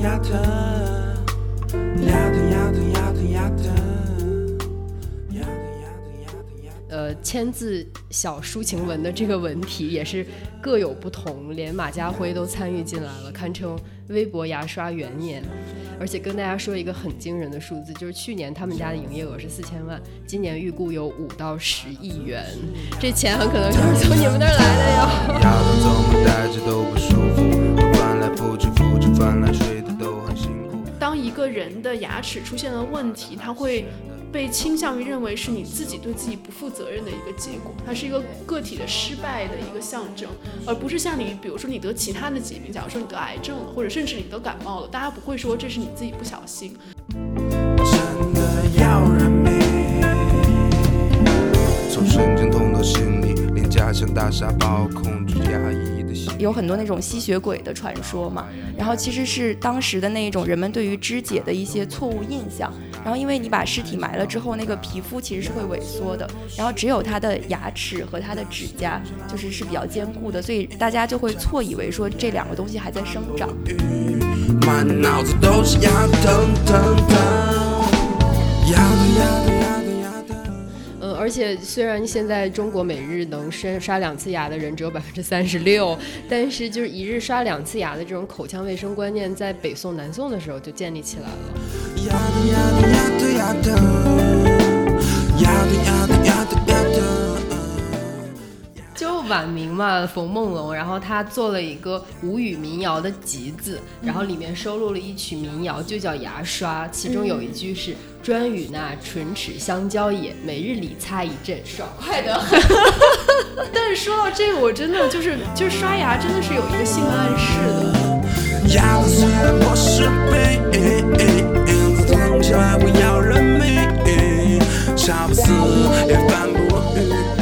亚特，亚特亚特亚特亚特，亚特亚特亚特亚特。呃，签字小抒情文的这个文体也是各有不同，连马家辉都参与进来了，堪称微博牙刷元年。而且跟大家说一个很惊人的数字，就是去年他们家的营业额是四千万，今年预估有五到十亿元，这钱很可能就是从你们那儿来的哟。个人的牙齿出现了问题，他会被倾向于认为是你自己对自己不负责任的一个结果，它是一个个体的失败的一个象征，而不是像你，比如说你得其他的疾病，假如说你得癌症了，或者甚至你得感冒了，大家不会说这是你自己不小心。真的要人命，从神经痛到心里，连家乡大沙包控制压抑。有很多那种吸血鬼的传说嘛，然后其实是当时的那一种人们对于肢解的一些错误印象，然后因为你把尸体埋了之后，那个皮肤其实是会萎缩的，然后只有他的牙齿和他的指甲就是是比较坚固的，所以大家就会错以为说这两个东西还在生长。满脑子都是牙疼疼疼，牙疼牙疼牙疼牙疼。而且虽然现在中国每日能刷刷两次牙的人只有百分之三十六，但是就是一日刷两次牙的这种口腔卫生观念，在北宋、南宋的时候就建立起来了。晚明嘛，冯梦龙，然后他做了一个吴语民谣的集子，然后里面收录了一曲民谣，就叫《牙刷》，其中有一句是“专与那唇齿相交也，每日里擦一阵，爽快得很。但是说到这个，我真的就是就是刷牙真的是有一个性暗示的。牙疼虽然不是病，痛起来会要人命，杀不死也翻不语。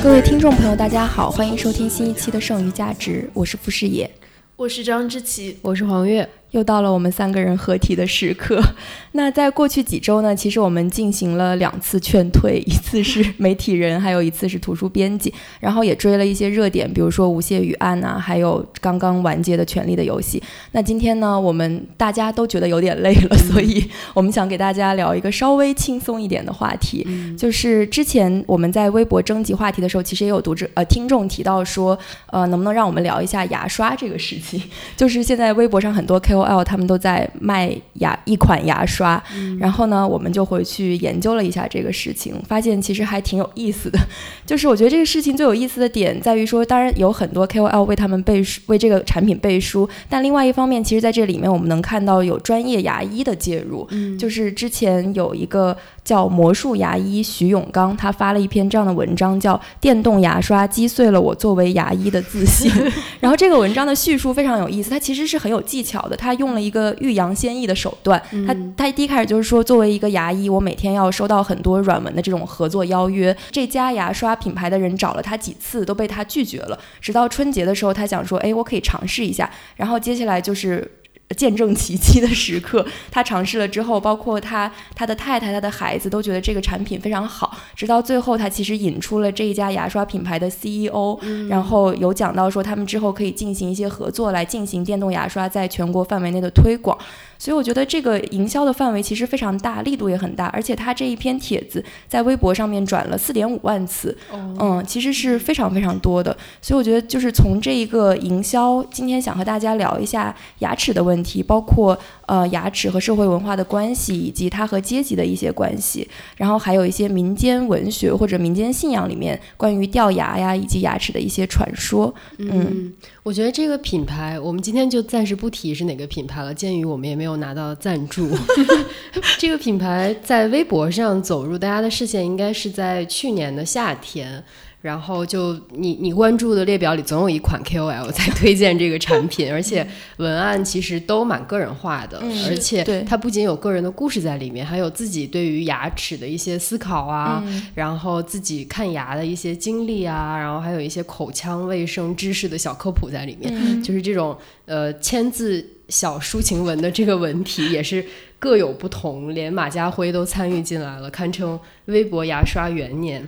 各位听众朋友，大家好，欢迎收听新一期的《剩余价值》，我是傅世野。我是张之琪，我是黄月，又到了我们三个人合体的时刻。那在过去几周呢，其实我们进行了两次劝退，一次是媒体人，还有一次是图书编辑，然后也追了一些热点，比如说吴谢宇案啊，还有刚刚完结的《权力的游戏》。那今天呢，我们大家都觉得有点累了，所以我们想给大家聊一个稍微轻松一点的话题，就是之前我们在微博征集话题的时候，其实也有读者呃听众提到说，呃，能不能让我们聊一下牙刷这个事情？就是现在微博上很多 KOL 他们都在卖牙一款牙刷，然后呢，我们就回去研究了一下这个事情，发现其实还挺有意思的。就是我觉得这个事情最有意思的点在于说，当然有很多 KOL 为他们背书，为这个产品背书，但另外一方面，其实在这里面我们能看到有专业牙医的介入，就是之前有一个叫魔术牙医徐永刚，他发了一篇这样的文章，叫《电动牙刷击碎了我作为牙医的自信》。然后这个文章的叙述非常有意思，它其实是很有技巧的，他用了一个欲扬先抑的手段。他他第一开始就是说，作为一个牙医，我每天要收到很多软文的这种合作邀约，这家牙刷品牌的人找了他几次都被他拒绝了，直到春节的时候，他想说，哎，我可以尝试一下。然后接下来就是。见证奇迹的时刻，他尝试了之后，包括他、他的太太、他的孩子都觉得这个产品非常好。直到最后，他其实引出了这一家牙刷品牌的 CEO，、然后有讲到说他们之后可以进行一些合作，来进行电动牙刷在全国范围内的推广。所以我觉得这个营销的范围其实非常大，力度也很大，而且他这一篇帖子在微博上面转了四点五万次，嗯，其实是非常非常多的。所以我觉得就是从这一个营销，今天想和大家聊一下牙齿的问题，包括呃牙齿和社会文化的关系，以及它和阶级的一些关系，然后还有一些民间文学或者民间信仰里面关于掉牙呀以及牙齿的一些传说。嗯，我觉得这个品牌，我们今天就暂时不提是哪个品牌了，鉴于我们也没有拿到赞助。这个品牌在微博上走入大家的视线，应该是在去年的夏天。然后就你你关注的列表里总有一款 KOL 在推荐这个产品，而且文案其实都蛮个人化的，而且它不仅有个人的故事在里面，还有自己对于牙齿的一些思考啊，然后自己看牙的一些经历啊，然后还有一些口腔卫生知识的小科普在里面，就是这种呃签字。小抒情文的这个文体也是各有不同，连马家辉都参与进来了，堪称微博牙刷元年。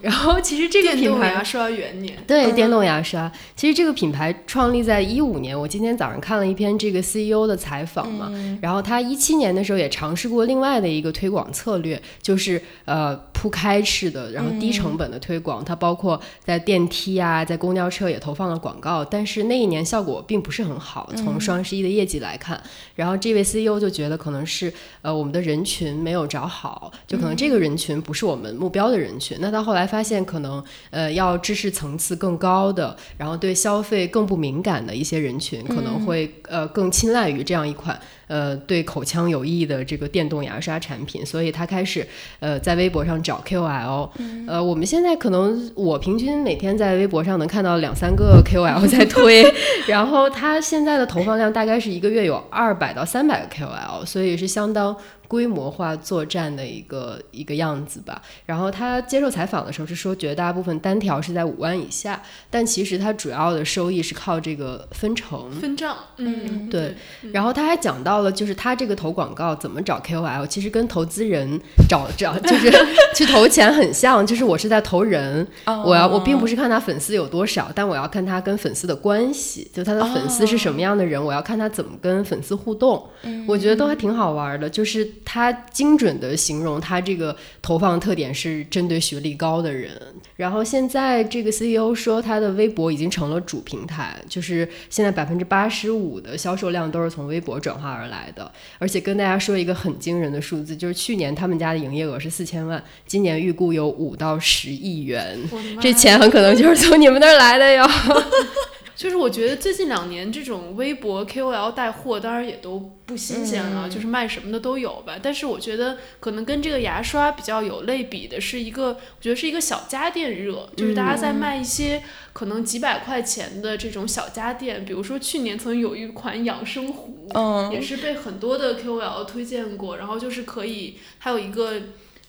然后其实这个品牌牙刷元年，对，嗯电动牙刷。其实这个品牌创立在一五年，我今天早上看了一篇这个 CEO 的采访嘛，嗯然后他一七年的时候也尝试过另外的一个推广策略，就是呃铺开式的，然后低成本的推广。它包括在电梯啊，在公交车也投放了广告，但是那一年效果并不是很好。从双十一的业绩来看，然后这位 CEO 就觉得可能是呃我们的人群没有找好，就可能这个人群不是我们目标的人群。那到后来发现，可能呃要知识层次更高的，然后对消费更不敏感的一些人群，可能会呃更青睐于这样一款呃对口腔有益的这个电动牙刷产品，所以他开始呃在微博上找 KOL，、呃我们现在可能我平均每天在微博上能看到两三个 KOL 在推，然后他现在的投放量大概是一个月有二百到三百个 KOL，所以是相当。规模化作战的一个一个样子吧。然后他接受采访的时候是说，绝大部分单条是在五万以下，但其实他主要的收益是靠这个分成。分账，嗯，对，然后他还讲到了，就是他这个投广告怎么找 KOL，其实跟投资人找找就是 去投钱很像，就是我是在投人，我要我并不是看他粉丝有多少，但我要看他跟粉丝的关系，就他的粉丝是什么样的人，我要看他怎么跟粉丝互动，我觉得都还挺好玩的，就是他精准的形容他这个投放特点是针对学历高的人，然后现在这个 CEO 说他的微博已经成了主平台，就是现在百分之八十五的销售量都是从微博转化而来的，而且跟大家说一个很惊人的数字，就是去年他们家的营业额是四千万，今年预估有五到十亿元，这钱很可能就是从你们那儿来的哟。就是我觉得最近两年这种微博 KOL 带货，当然也都不新鲜了，就是卖什么的都有吧。但是我觉得可能跟这个牙刷比较有类比的是一个，我觉得是一个小家电热，就是大家在卖一些可能几百块钱的这种小家电，比如说去年曾有一款养生壶，嗯也是被很多的 KOL 推荐过，然后就是可以，还有一个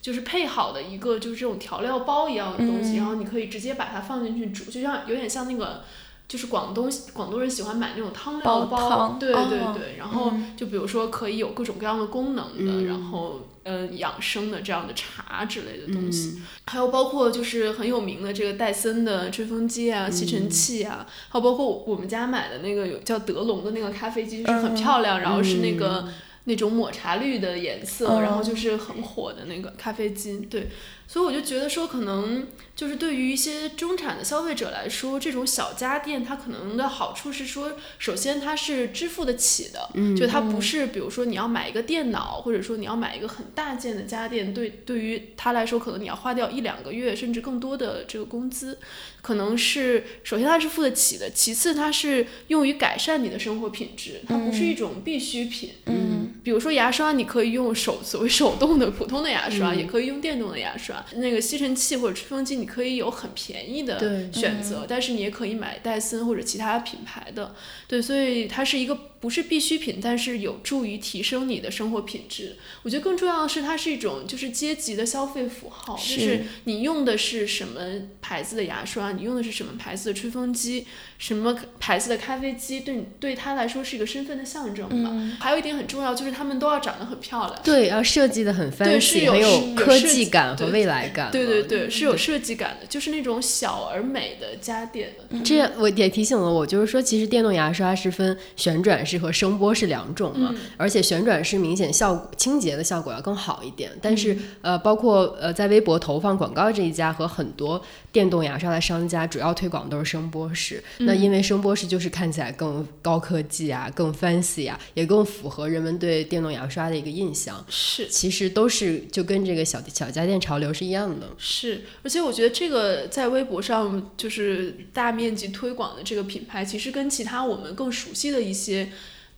就是配好的一个就是这种调料包一样的东西，然后你可以直接把它放进去煮，就像有点像那个。就是广东广东人喜欢买那种汤料的煲包，汤对对哦对，然后就比如说可以有各种各样的功能的，嗯。然后嗯养生的这样的茶之类的东西，嗯。还有包括就是很有名的这个戴森的吹风机啊、吸尘器啊，还有包括我们家买的那个有叫德龙的那个咖啡机，就是很漂亮，然后是那个。那种抹茶绿的颜色，嗯。然后就是很火的那个咖啡机，对，所以我就觉得说，可能就是对于一些中产的消费者来说，这种小家电它可能的好处是说，首先它是支付得起的，嗯就它不是比如说你要买一个电脑，或者说你要买一个很大件的家电，对对于它来说，可能你要花掉一两个月甚至更多的这个工资，可能是首先它是付得起的，其次它是用于改善你的生活品质，它不是一种必需品。嗯比如说牙刷，你可以用手所谓手动的普通的牙刷，嗯也可以用电动的牙刷。那个吸尘器或者吹风机，你可以有很便宜的选择，但是你也可以买戴森或者其他品牌的。对，所以它是一个不是必需品，但是有助于提升你的生活品质。我觉得更重要的是，它是一种就是阶级的消费符号，就是你用的是什么牌子的牙刷，你用的是什么牌子的吹风机，什么牌子的咖啡机，对你对他来说是一个身份的象征嘛。嗯还有一点很重要，就是他们都要长得很漂亮。对，要设计的很对是 fancy，很有有科技感和对未来感。对对对，是有设计感的，就是那种小而美的家电。这样我也提醒了我，就是说，其实电动牙刷是分旋转式和声波式两种嘛，而且旋转式明显效果清洁的效果要更好一点。但是、呃，包括呃在微博投放广告这一家和很多电动牙刷的商家，主要推广都是声波式。那因为声波式就是看起来更高科技啊，更 fancy 啊，也更符合人们对电动牙刷的一个印象。是其实都是就跟这个小小家电潮流是一样的。是，而且我觉得这个在微博上就是大面积推广的这个品牌，其实跟其他我们更熟悉的一些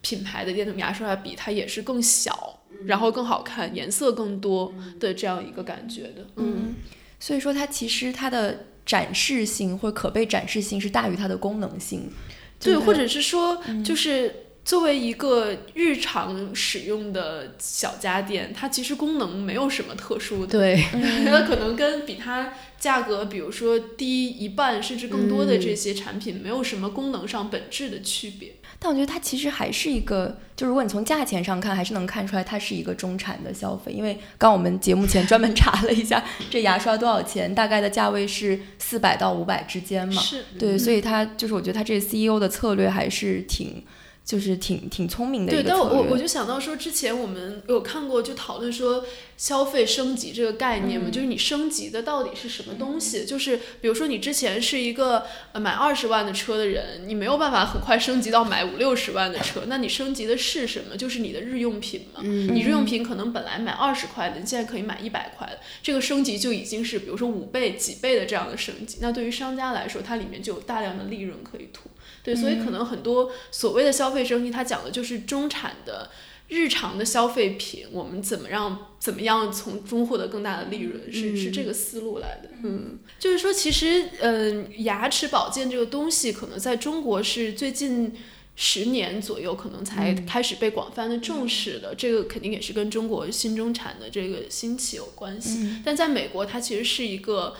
品牌的电动牙刷比，它也是更小，然后更好看，颜色更多的这样一个感觉的。嗯，所以说它其实它的展示性或者可被展示性是大于它的功能性。对，或者是说，就是作为一个日常使用的小家电，它其实功能没有什么特殊的。对，它可能跟比它价格，比如说低一半甚至更多的这些产品，没有什么功能上本质的区别。但我觉得它其实还是一个，就如果你从价钱上看，还是能看出来它是一个中产的消费。因为刚我们节目前专门查了一下，这牙刷多少钱，大概的价位是四百到五百之间嘛。是对，所以它就是我觉得它这 CEO 的策略还是挺。就是挺挺聪明的一对，但个策略。我我就想到说，之前我们有看过，就讨论说消费升级这个概念嘛，就是你升级的到底是什么东西？就是比如说你之前是一个呃买二十万的车的人，你没有办法很快升级到买五六十万的车，那你升级的是什么？就是你的日用品嘛。嗯你日用品可能本来买二十块的，你现在可以买一百块的，这个升级就已经是比如说五倍、几倍的这样的升级。那对于商家来说，它里面就有大量的利润可以图。对，所以可能很多所谓的消费升级，它讲的就是中产的日常的消费品，我们怎么让怎么样从中获得更大的利润，是是这个思路来的。嗯，就是说，其实嗯，牙齿保健这个东西，可能在中国是最近十年左右，可能才开始被广泛的重视的。这个肯定也是跟中国新中产的这个兴起有关系。但在美国，它其实是一个。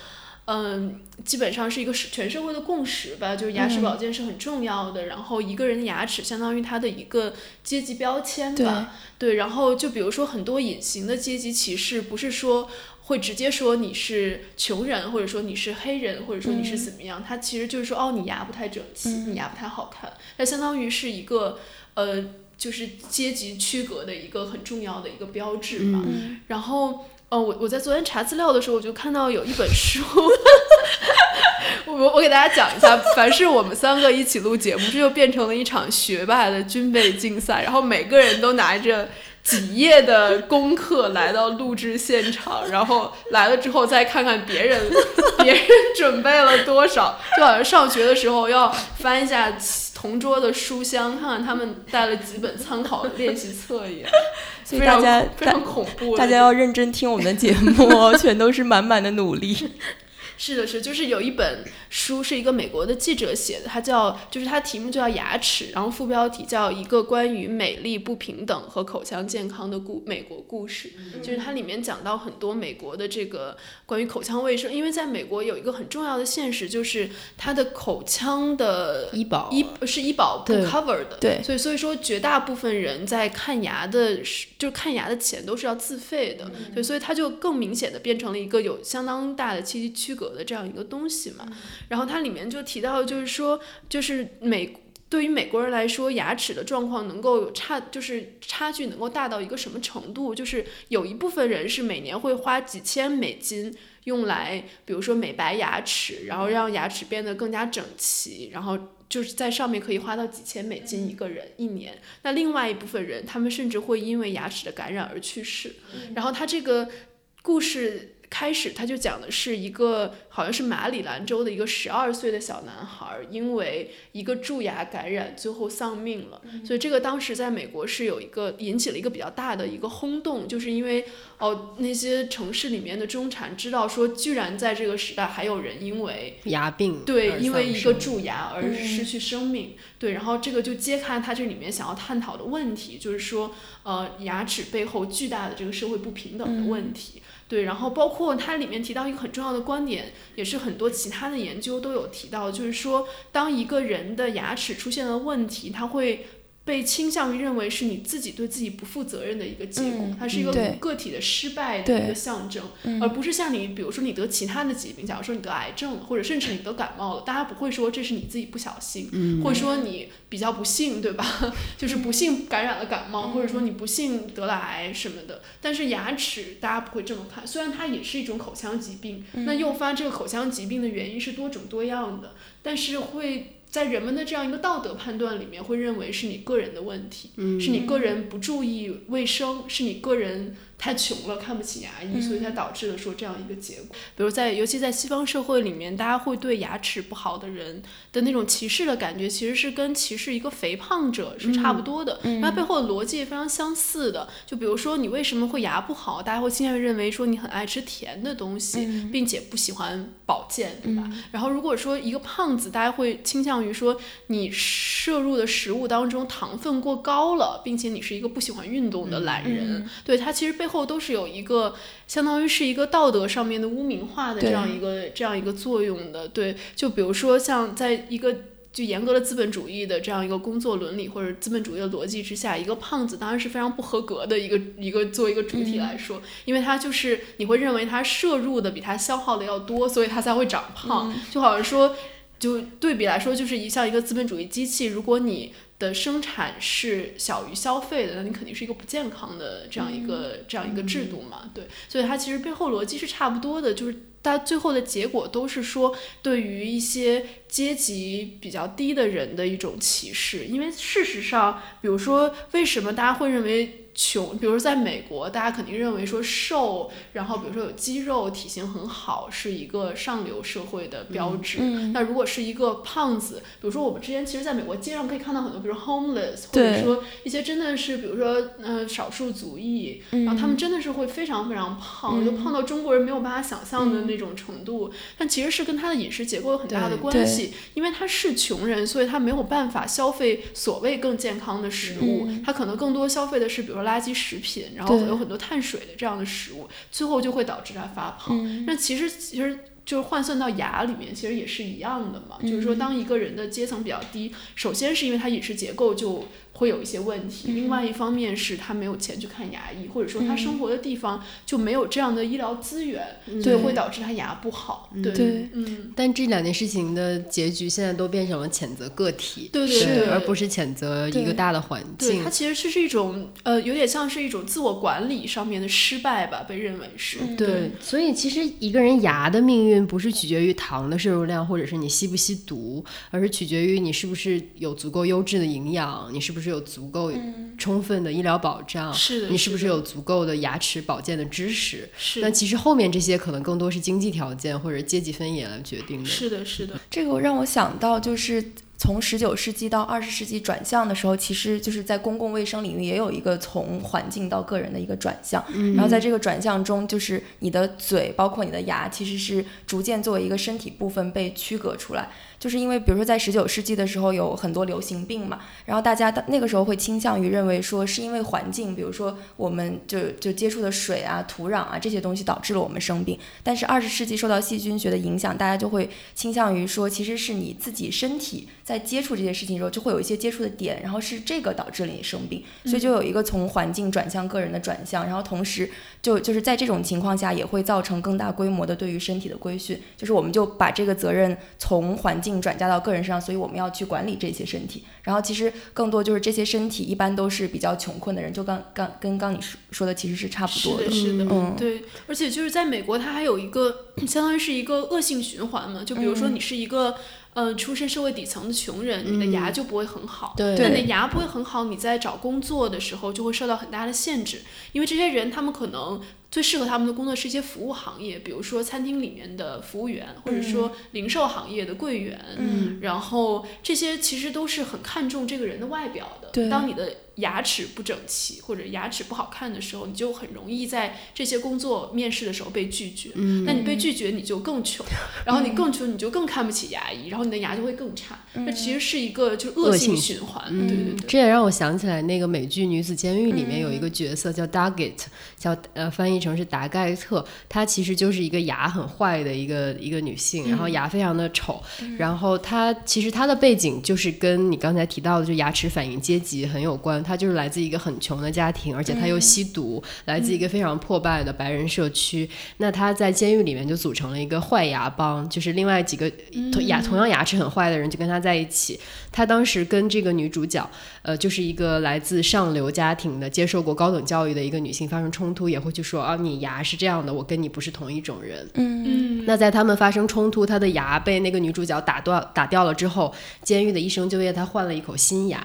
嗯，基本上是一个全社会的共识吧，就是牙齿保健是很重要的。然后一个人的牙齿相当于他的一个阶级标签吧，对。然后就比如说很多隐形的阶级歧视，不是说会直接说你是穷人，或者说你是黑人，或者说你是怎么样，他其实就是说哦，你牙不太整齐，你牙不太好看，那相当于是一个呃，就是阶级区隔的一个很重要的一个标志嘛。然后。哦，我我在昨天查资料的时候，我就看到有一本书，我我给大家讲一下，凡是我们三个一起录节目，这就变成了一场学霸的军备竞赛，然后每个人都拿着几页的功课来到录制现场，然后来了之后再看看别人别人准备了多少，就好像上学的时候要翻一下同桌的书箱，看看他们带了几本参考练习册一样。所以大家非常恐怖，大家要认真听我们的节目哦，全都是满满的努力。是的，是，就是有一本书是一个美国的记者写的，它叫，就是它题目就叫牙齿，然后副标题叫一个关于美丽不平等和口腔健康的故美国故事，就是它里面讲到很多美国的这个关于口腔卫生，因为在美国有一个很重要的现实，就是它的口腔的医保医是医保不 cover 的，对，所以所以说绝大部分人在看牙的，就看牙的钱都是要自费的，对，所以它就更明显的变成了一个有相当大的阶级区隔。的这样一个东西嘛，然后它里面就提到，就是说，就是美对于美国人来说，牙齿的状况能够有差，就是差距能够大到一个什么程度？就是有一部分人是每年会花几千美金用来，比如说美白牙齿，然后让牙齿变得更加整齐，然后就是在上面可以花到几千美金一个人一年。那另外一部分人，他们甚至会因为牙齿的感染而去世。然后他这个故事。开始他就讲的是一个好像是马里兰州的一个十二岁的小男孩，因为一个蛀牙感染最后丧命了。所以这个当时在美国是有一个引起了一个比较大的一个轰动，就是因为哦那些城市里面的中产知道说，居然在这个时代还有人因为牙病对因为一个蛀牙而失去生命。对，然后这个就揭开他这里面想要探讨的问题，就是说呃牙齿背后巨大的这个社会不平等的问题。对，然后包括它里面提到一个很重要的观点，也是很多其他的研究都有提到，就是说，当一个人的牙齿出现了问题，他会。被倾向于认为是你自己对自己不负责任的一个结果，它是一个个体的失败的一个象征，而不是像你，比如说你得其他的疾病，假如说你得癌症了，或者甚至你得感冒了，大家不会说这是你自己不小心，或者说你比较不幸，对吧？就是不幸感染了感冒，或者说你不幸得了癌什么的。但是牙齿大家不会这么看，虽然它也是一种口腔疾病，那诱发这个口腔疾病的原因是多种多样的，但是会。在人们的这样一个道德判断里面，会认为是你个人的问题，是你个人不注意卫生，是你个人太穷了，看不起牙医，所以才导致了说这样一个结果。比如在，尤其在西方社会里面，大家会对牙齿不好的人的那种歧视的感觉，其实是跟歧视一个肥胖者是差不多的，它背后的逻辑非常相似的。就比如说你为什么会牙不好，大家会倾向于认为说你很爱吃甜的东西，并且不喜欢保健，对吧？然后如果说一个胖子，大家会倾向于说你摄入的食物当中糖分过高了，并且你是一个不喜欢运动的懒人，对他其实背后都是有一个相当于是一个道德上面的污名化的这样一个这样一个作用的。对，就比如说像在一个就严格的资本主义的这样一个工作伦理或者资本主义的逻辑之下，一个胖子当然是非常不合格的一个一个作为一个主体来说，因为他就是你会认为他摄入的比他消耗的要多，所以他才会长胖，就好像说。就对比来说，就是一像一个资本主义机器，如果你的生产是小于消费的，那你肯定是一个不健康的这样一个这样一个制度嘛？对，所以它其实背后逻辑是差不多的，就是它最后的结果都是说对于一些阶级比较低的人的一种歧视，因为事实上，比如说为什么大家会认为？穷，比如在美国，大家肯定认为说瘦，然后比如说有肌肉、体型很好，是一个上流社会的标志。那如果是一个胖子，比如说我们之前其实在美国街上可以看到很多，比如 homeless，或者说一些真的是，比如说呃少数族裔，然后他们真的是会非常非常胖，就胖到中国人没有办法想象的那种程度。但其实是跟他的饮食结构有很大的关系，因为他是穷人，所以他没有办法消费所谓更健康的食物，他可能更多消费的是比如说。垃圾食品，然后有很多碳水的这样的食物，最后就会导致他发胖。那其实其实就是换算到牙里面，其实也是一样的嘛。就是说，当一个人的阶层比较低，首先是因为他饮食结构就。会有一些问题。另外一方面是他没有钱去看牙医，或者说他生活的地方就没有这样的医疗资源，所以会导致他牙不好。对，嗯。但这两件事情的结局现在都变成了谴责个体，对对对，而不是谴责一个大的环境。对它其实是是一种呃，有点像是一种自我管理上面的失败吧，被认为是。对，所以其实一个人牙的命运不是取决于糖的摄入量，或者是你吸不吸毒，而是取决于你是不是有足够优质的营养，你是不是。是有足够充分的医疗保障，是的，你是不是有足够的牙齿保健的知识？是。那其实后面这些可能更多是经济条件或者阶级分野来决定的。是的，是的。这个让我想到，就是从十九世纪到二十世纪转向的时候，其实就是在公共卫生领域也有一个从环境到个人的一个转向。然后在这个转向中，就是你的嘴，包括你的牙，其实是逐渐作为一个身体部分被区隔出来。就是因为，比如说在十九世纪的时候有很多流行病嘛，然后大家那个时候会倾向于认为说是因为环境，比如说我们就就接触的水啊、土壤啊这些东西导致了我们生病。但是二十世纪受到细菌学的影响，大家就会倾向于说，其实是你自己身体在接触这些事情的时候，就会有一些接触的点，然后是这个导致了你生病。所以就有一个从环境转向个人的转向，然后同时就就是在这种情况下也会造成更大规模的对于身体的规训，就是我们就把这个责任从环境。转嫁到个人身上，所以我们要去管理这些身体。然后其实更多就是这些身体一般都是比较穷困的人，就刚刚跟刚你说说的其实是差不多的。是的，嗯，对。而且就是在美国，它还有一个相当于是一个恶性循环嘛。就比如说你是一个呃出身社会底层的穷人，你的牙就不会很好。对，那你的牙不会很好，你在找工作的时候就会受到很大的限制，因为这些人他们可能。最适合他们的工作是一些服务行业，比如说餐厅里面的服务员，或者说零售行业的柜员。嗯，然后这些其实都是很看重这个人的外表的。对，当你的。牙齿不整齐或者牙齿不好看的时候，你就很容易在这些工作面试的时候被拒绝。嗯，那你被拒绝，你就更穷，然后你更穷，你就更看不起牙医，然后你的牙就会更差。那其实是一个就恶性循环。对对对。这也让我想起来那个美剧《女子监狱》里面有一个角色叫 Daggett，叫呃翻译成是达盖特，她其实就是一个牙很坏的一个一个女性，然后牙非常的丑，然后她其实她的背景就是跟你刚才提到的就牙齿反应阶级很有关。她就是来自一个很穷的家庭，而且她又吸毒，来自一个非常破败的白人社区。那她在监狱里面就组成了一个坏牙帮，就是另外几个牙同样牙齿很坏的人就跟她在一起。她当时跟这个女主角，呃，就是一个来自上流家庭的、接受过高等教育的一个女性发生冲突，也会去说啊，你牙是这样的，我跟你不是同一种人。嗯那在他们发生冲突，他的牙被那个女主角打断打掉了之后，监狱的医生就为他换了一口新牙。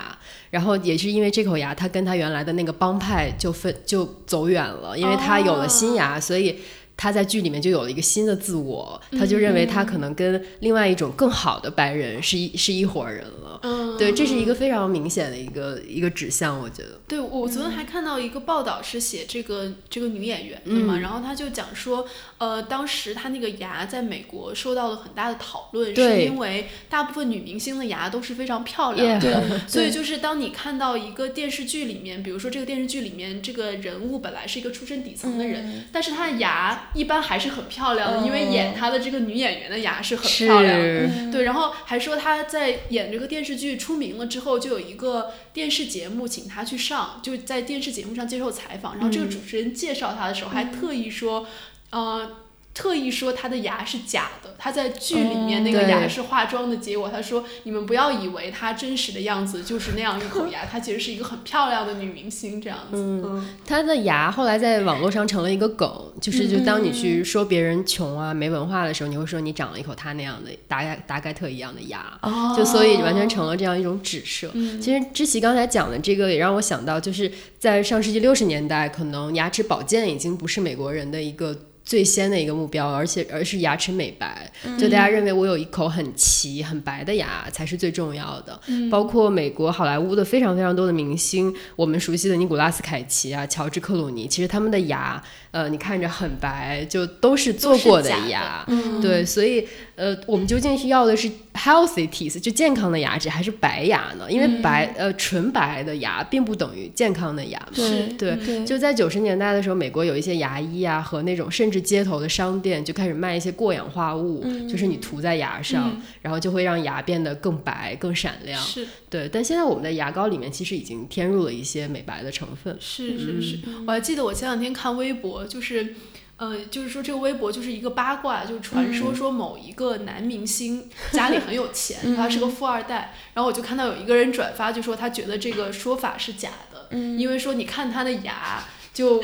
然后也是因为这口牙，他跟他原来的那个帮派就分就走远了，因为他有了新牙，所以。他在剧里面就有了一个新的自我，他就认为他可能跟另外一种更好的白人是一是一伙人了。嗯，对，这是一个非常明显的一个一个指向，我觉得。对，我昨天还看到一个报道是写这个这个女演员的嘛，嗯。然后他就讲说，呃，当时她那个牙在美国受到了很大的讨论，是因为大部分女明星的牙都是非常漂亮的。Yeah 所以就是当你看到一个电视剧里面，比如说这个电视剧里面这个人物本来是一个出身底层的人，嗯。但是她的牙一般还是很漂亮的，嗯因为演她的这个女演员的牙是很漂亮的。对，然后还说她在演这个电视剧出名了之后，就有一个电视节目请他去上，就在电视节目上接受采访。然后这个主持人介绍他的时候，还特意说，呃。特意说他的牙是假的，他在剧里面那个牙是化妆的结果。他说：“你们不要以为她真实的样子就是那样一口牙，她其实是一个很漂亮的女明星这样子。”嗯，他的牙后来在网络上成了一个梗，就是就当你去说别人穷啊、没文化的时候，你会说你长了一口她那样的达盖达盖特一样的牙。哦就所以完全成了这样一种指涉。其实知琪刚才讲的这个也让我想到，就是在上世纪六十年代，可能牙齿保健已经不是美国人的一个。最先的一个目标，而且而是牙齿美白，就大家认为我有一口很齐、很白的牙才是最重要的。包括美国好莱坞的非常非常多的明星，我们熟悉的尼古拉斯凯奇啊、乔治克鲁尼，其实他们的牙，呃，你看着很白，就都是做过的牙。嗯对，所以呃，我们究竟是要的是 healthy teeth，就健康的牙齿，还是白牙呢？因为白、呃纯白的牙并不等于健康的牙对，对就在九十年代的时候，美国有一些牙医啊和那种甚至街头的商店就开始卖一些过氧化物，就是你涂在牙上，嗯然后就会让牙变得更白、更闪亮。是对，但现在我们的牙膏里面其实已经添入了一些美白的成分。是是是，我还记得我前两天看微博，就是。呃，就是说这个微博就是一个八卦，就是传说说某一个男明星家里很有钱，他是个富二代，然后我就看到有一个人转发，就说他觉得这个说法是假的，因为说你看他的牙就。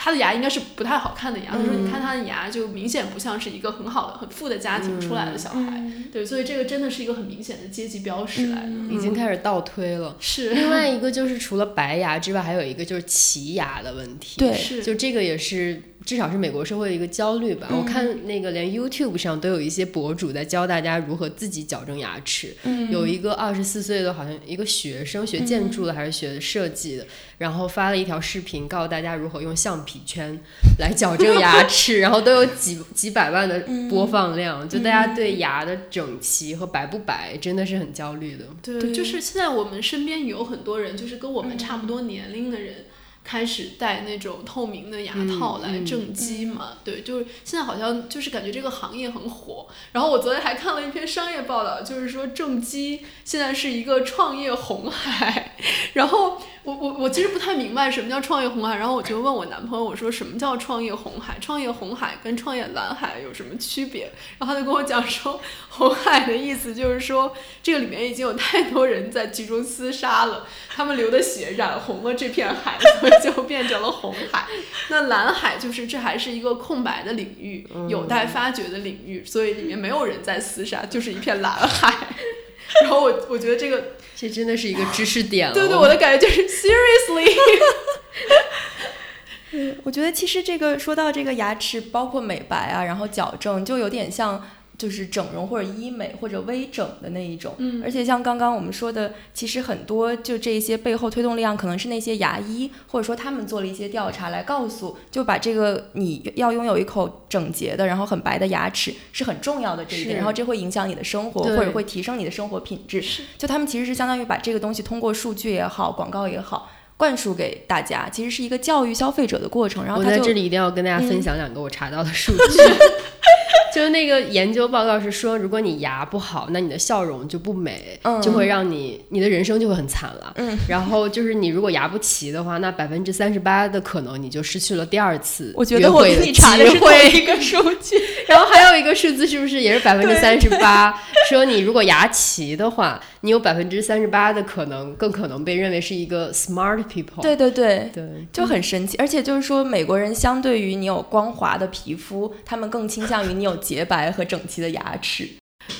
他的牙应该是不太好看的牙，他说你看他的牙就明显不像是一个很好的、很富的家庭出来的小孩，对，所以这个真的是一个很明显的阶级标识来的，已经开始倒推了。是。另外一个就是除了白牙之外，还有一个就是齐牙的问题。对是。就这个也是至少是美国社会的一个焦虑吧。我看那个连 YouTube 上都有一些博主在教大家如何自己矫正牙齿。有一个二十四岁的，好像一个学生学建筑的还是学设计的，然后发了一条视频，告诉大家如何用橡皮圈来矫正牙齿，然后都有几几百万的播放量。就大家对牙的整齐和白不白真的是很焦虑的。对，就是现在我们身边有很多人，就是跟我们差不多年龄的人。开始戴那种透明的牙套来正畸嘛，对，就是现在好像就是感觉这个行业很火。然后我昨天还看了一篇商业报道，就是说正畸现在是一个创业红海。然后我我我其实不太明白什么叫创业红海，然后我就问我男朋友，我说什么叫创业红海？创业红海跟创业蓝海有什么区别？然后他就跟我讲说，红海的意思就是说这个里面已经有太多人在剧中厮杀了，他们流的血染红了这片海，就变成了红海。那蓝海就是这还是一个空白的领域，有待发掘的领域，所以里面没有人在厮杀，就是一片蓝海。然后我我觉得这个，这真的是一个知识点了。对对，我的感觉就是 seriously，我觉得其实这个说到这个牙齿，包括美白啊，然后矫正，就有点像就是整容或者医美或者微整的那一种。嗯而且像刚刚我们说的，其实很多就这一些背后推动力量，可能是那些牙医，或者说他们做了一些调查来告诉，就把这个你要拥有一口整洁的，然后很白的牙齿是很重要的这一点，然后这会影响你的生活，或者会提升你的生活品质。就他们其实是相当于把这个东西通过数据也好，广告也好。灌输给大家，其实是一个教育消费者的过程。然后他在这里一定要跟大家分享两个我查到的数据。就 是那个研究报告是说，如果你牙不好，那你的笑容就不美，嗯就会让你你的人生就会很惨了。嗯，然后就是你如果牙不齐的话，那百分之三十八的可能你就失去了第二次我觉得我跟约会的你查的是同机会一个数据。然后还有一个数字是不是也是百分之三十八？说你如果牙齐的话，你有百分之三十八的可能，更可能被认为是一个 smart people。对对对，对，就很神奇。而且就是说，美国人相对于你有光滑的皮肤，他们更倾向于你有洁白和整齐的牙齿。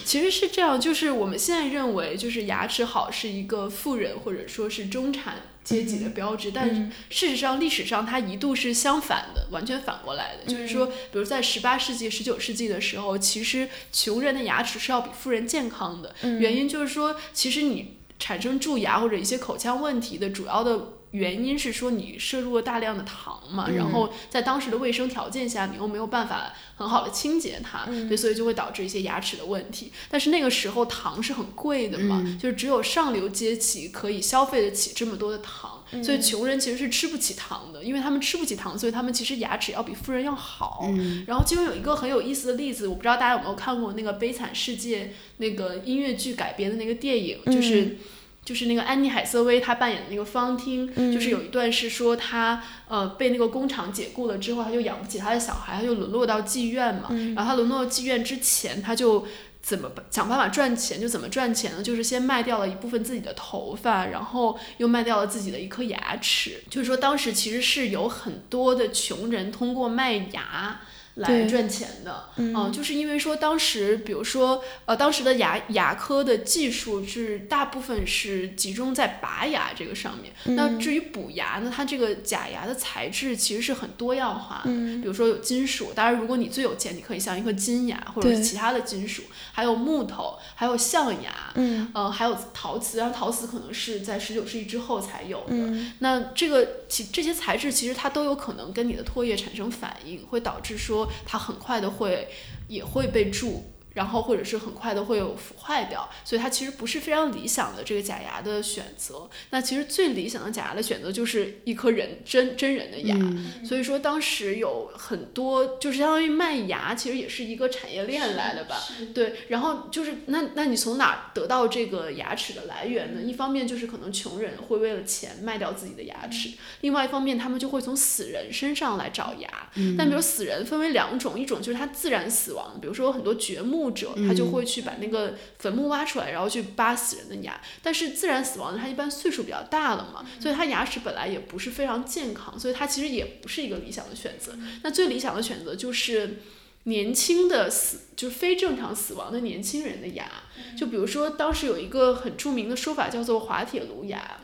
其实是这样，就是我们现在认为，就是牙齿好是一个富人或者说是中产阶级的标志，但是事实上历史上它一度是相反的，完全反过来的。就是说，比如在十八世纪、十九世纪的时候，其实穷人的牙齿是要比富人健康的。原因就是说，其实你产生蛀牙或者一些口腔问题的主要的。原因是说你摄入了大量的糖嘛，然后在当时的卫生条件下，你又没有办法很好的清洁它，对，所以就会导致一些牙齿的问题。但是那个时候糖是很贵的嘛，就是只有上流阶级可以消费得起这么多的糖，所以穷人其实是吃不起糖的，因为他们吃不起糖，所以他们其实牙齿要比富人要好。然后其中有一个很有意思的例子，我不知道大家有没有看过那个《悲惨世界》那个音乐剧改编的那个电影，就是。就是那个安妮海瑟薇，她扮演的那个方汀，就是有一段是说她呃被那个工厂解雇了之后，她就养不起她的小孩，她就沦落到妓院嘛。然后她沦落到妓院之前，她就怎么想办法赚钱？就怎么赚钱呢？就是先卖掉了一部分自己的头发，然后又卖掉了自己的一颗牙齿。就是说当时其实是有很多的穷人通过卖牙。来赚钱的，嗯，就是因为说当时，比如说，呃，当时的牙牙科的技术是大部分是集中在拔牙这个上面。那至于补牙呢，它这个假牙的材质其实是很多样化的，比如说有金属，当然如果你最有钱，你可以像一颗金牙或者是其他的金属，还有木头，还有象牙，嗯，呃，还有陶瓷，然后陶瓷可能是在十九世纪之后才有的。那这个其这些材质其实它都有可能跟你的唾液产生反应，会导致说。他很快的会也会被注。然后或者是很快的会有腐坏掉，所以它其实不是非常理想的这个假牙的选择。那其实最理想的假牙的选择就是一颗人真真人的牙。所以说当时有很多就是相当于卖牙，其实也是一个产业链来的吧？对。然后就是那那你从哪得到这个牙齿的来源呢？一方面就是可能穷人会为了钱卖掉自己的牙齿，另外一方面他们就会从死人身上来找牙。但比如死人分为两种，一种就是他自然死亡，比如说有很多掘墓。者他就会去把那个坟墓挖出来，然后去扒死人的牙。但是自然死亡的他一般岁数比较大了嘛，所以他牙齿本来也不是非常健康，所以他其实也不是一个理想的选择。那最理想的选择就是年轻的死，就是非正常死亡的年轻人的牙。就比如说当时有一个很著名的说法叫做滑铁卢牙，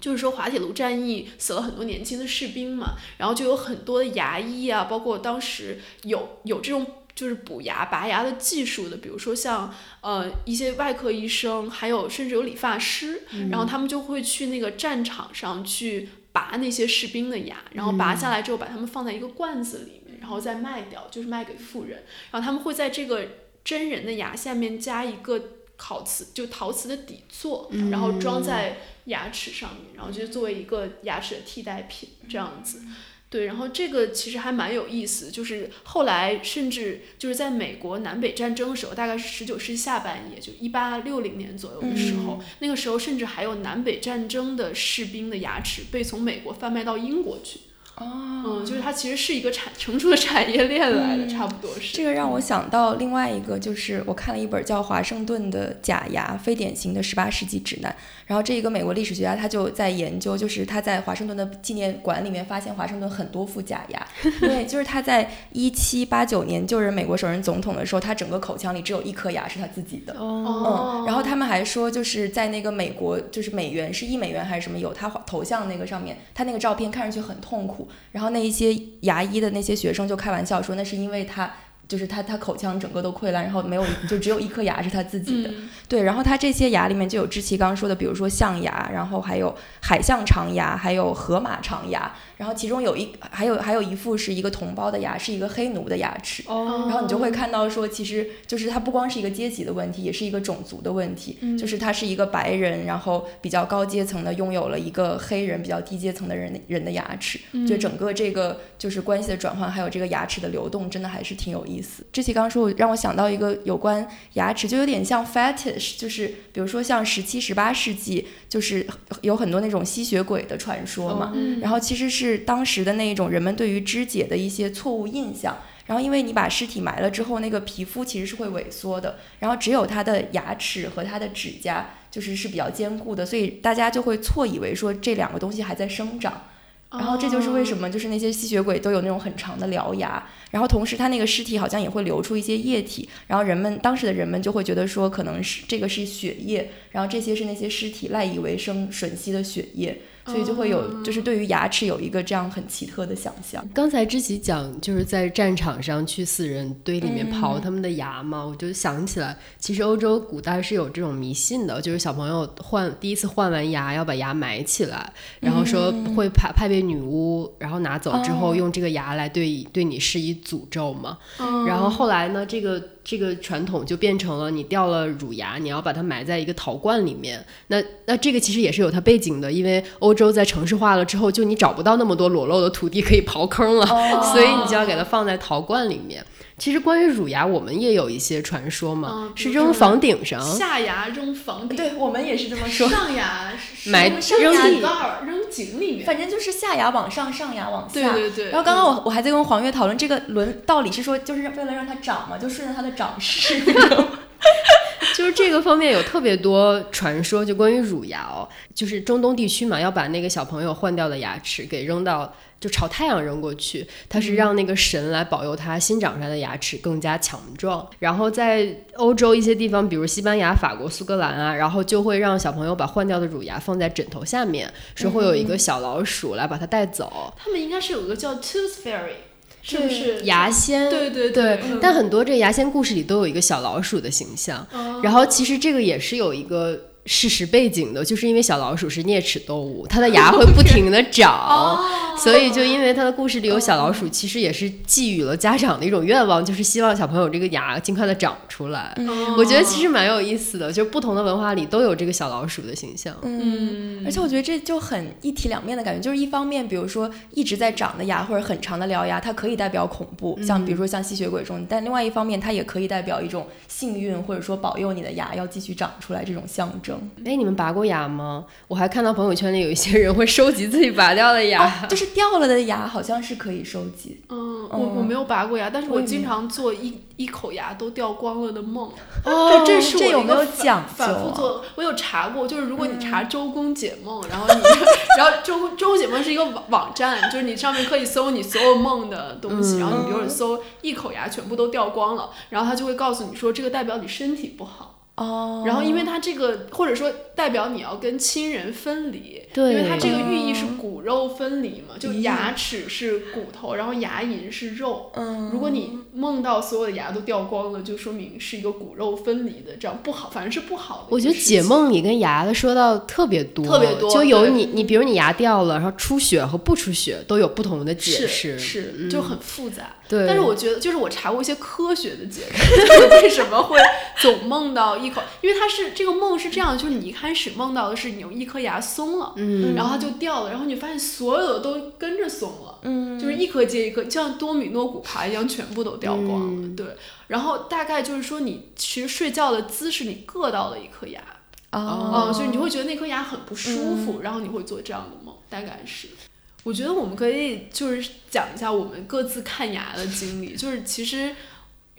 就是说滑铁卢战役死了很多年轻的士兵嘛，然后就有很多的牙医啊，包括当时有有这种。就是补牙、拔牙的技术的，比如说像呃一些外科医生，还有甚至有理发师，然后他们就会去那个战场上去拔那些士兵的牙，然后拔下来之后把他们放在一个罐子里面，然后再卖掉，就是卖给富人。然后他们会在这个真人的牙下面加一个烤瓷，就陶瓷的底座，然后装在牙齿上面，然后就作为一个牙齿的替代品这样子。对，然后这个其实还蛮有意思，就是后来甚至就是在美国南北战争的时候，大概是十九世纪下半叶，就一八六零年左右的时候，那个时候甚至还有南北战争的士兵的牙齿被从美国贩卖到英国去。哦，嗯，就是它其实是一个产成熟的产业链来的，差不多是。这个让我想到另外一个，就是我看了一本叫《华盛顿的假牙：非典型的十八世纪指南》，然后这一个美国历史学家他就在研究，就是他在华盛顿的纪念馆里面发现华盛顿很多副假牙，因为就是他在一七八九年就任美国首任总统的时候，他整个口腔里只有一颗牙是他自己的。哦，嗯，然后他们还说，就是在那个美国，就是美元是一美元还是什么有他头像那个上面，他那个照片看上去很痛苦。然后那一些牙医的那些学生就开玩笑说，那是因为他就是他他口腔整个都溃烂，然后没有就只有一颗牙是他自己的。对，然后他这些牙里面就有志奇刚刚说的，比如说象牙，然后还有海象长牙，还有河马长牙。然后其中有一还有还有一副是一个同胞的牙，是一个黑奴的牙齿。哦。然后你就会看到说，其实就是它不光是一个阶级的问题，也是一个种族的问题。嗯。就是他是一个白人，然后比较高阶层的拥有了一个黑人比较低阶层的人人的牙齿。嗯。就整个这个就是关系的转换，还有这个牙齿的流动，真的还是挺有意思。志奇刚刚说让我想到一个有关牙齿，就有点像 fetish，就是比如说像十七十八世纪，就是有很多那种吸血鬼的传说嘛。嗯。然后其实是。是当时的那一种人们对于肢解的一些错误印象，然后因为你把尸体埋了之后，那个皮肤其实是会萎缩的，然后只有它的牙齿和它的指甲就是是比较坚固的，所以大家就会错以为说这两个东西还在生长。然后这就是为什么，就是那些吸血鬼都有那种很长的獠牙，然后同时他那个尸体好像也会流出一些液体，然后人们当时的人们就会觉得说可能是这个是血液，然后这些是那些尸体赖以为生吮吸的血液。所以就会有，就是对于牙齿有一个这样很奇特的想象。刚才知琪讲，就是在战场上去死人堆里面刨他们的牙嘛，我就想起来，其实欧洲古代是有这种迷信的，就是小朋友换第一次换完牙要把牙埋起来，然后说会派派被女巫，然后拿走之后用这个牙来对对你施以诅咒嘛。然后后来呢，这个。这个传统就变成了你掉了乳牙，你要把它埋在一个陶罐里面。那那这个其实也是有它背景的，因为欧洲在城市化了之后，就你找不到那么多裸露的土地可以刨坑了，所以你就要给它放在陶罐里面。其实关于乳牙，我们也有一些传说嘛，是扔房顶上，下牙扔房顶，对我们也是这么说。上牙埋扔井盖儿，扔井里面，反正就是下牙往上，上牙往下。对对对。然后刚刚我我还在跟黄月讨论这个轮道理，是说就是为了让它长嘛，就顺着它的长势。就是这个方面有特别多传说，就关于乳牙哦，就是中东地区嘛，要把那个小朋友换掉的牙齿给扔到。就朝太阳扔过去，它是让那个神来保佑他新长出来的牙齿更加强壮。然后在欧洲一些地方，比如西班牙、法国、苏格兰啊，然后就会让小朋友把换掉的乳牙放在枕头下面，说会有一个小老鼠来把它带走。他们应该是有个叫 Tooth Fairy，是不是牙仙？对对对。但很多这牙仙故事里都有一个小老鼠的形象。然后其实这个也是有一个。事实背景的，就是因为小老鼠是啮齿动物，它的牙 会不停的长，所以就因为它的故事里有小老鼠，其实也是寄予了家长的一种愿望，就是希望小朋友这个牙尽快的长出来。我觉得其实蛮有意思的，就是不同的文化里都有这个小老鼠的形象。嗯，而且我觉得这就很一体两面的感觉，就是一方面，比如说一直在长的牙或者很长的獠牙，它可以代表恐怖，像比如说像吸血鬼这种；但另外一方面，它也可以代表一种幸运，或者说保佑你的牙要继续长出来这种象征。哎，你们拔过牙吗？我还看到朋友圈里有一些人会收集自己拔掉的牙，就是掉了的牙，好像是可以收集。嗯，我我没有拔过牙，但是我经常做一一口牙都掉光了的梦。哦，这是我有没有讲反复做？我有查过，就是如果你查周公解梦，然后你，然后周周公解梦是一个网网站，就是你上面可以搜你所有梦的东西，然后你比如说搜一口牙全部都掉光了，然后他就会告诉你说这个代表你身体不好。哦，然后因为它这个或者说代表你要跟亲人分离，对，因为它这个寓意是骨肉分离嘛，就牙齿是骨头，然后牙龈是肉。嗯，如果你梦到所有的牙都掉光了，就说明是一个骨肉分离的，这样不好，反正是不好的。我觉得解梦里跟牙的说到特别多，特别多，就有你你比如你牙掉了，然后出血和不出血都有不同的解释，是就很复杂。对，但是我觉得就是我查过一些科学的解释，就是为什么会总梦到。一口，因为它是这个梦是这样，就是你一开始梦到的是你有一颗牙松了，嗯，然后它就掉了，然后你发现所有的都跟着松了，嗯，就是一颗接一颗，就像多米诺骨牌一样，全部都掉光了，对。然后大概就是说，你其实睡觉的姿势，你硌到了一颗牙，哦，所以你会觉得那颗牙很不舒服，然后你会做这样的梦，大概是。我觉得我们可以就是讲一下我们各自看牙的经历，就是其实。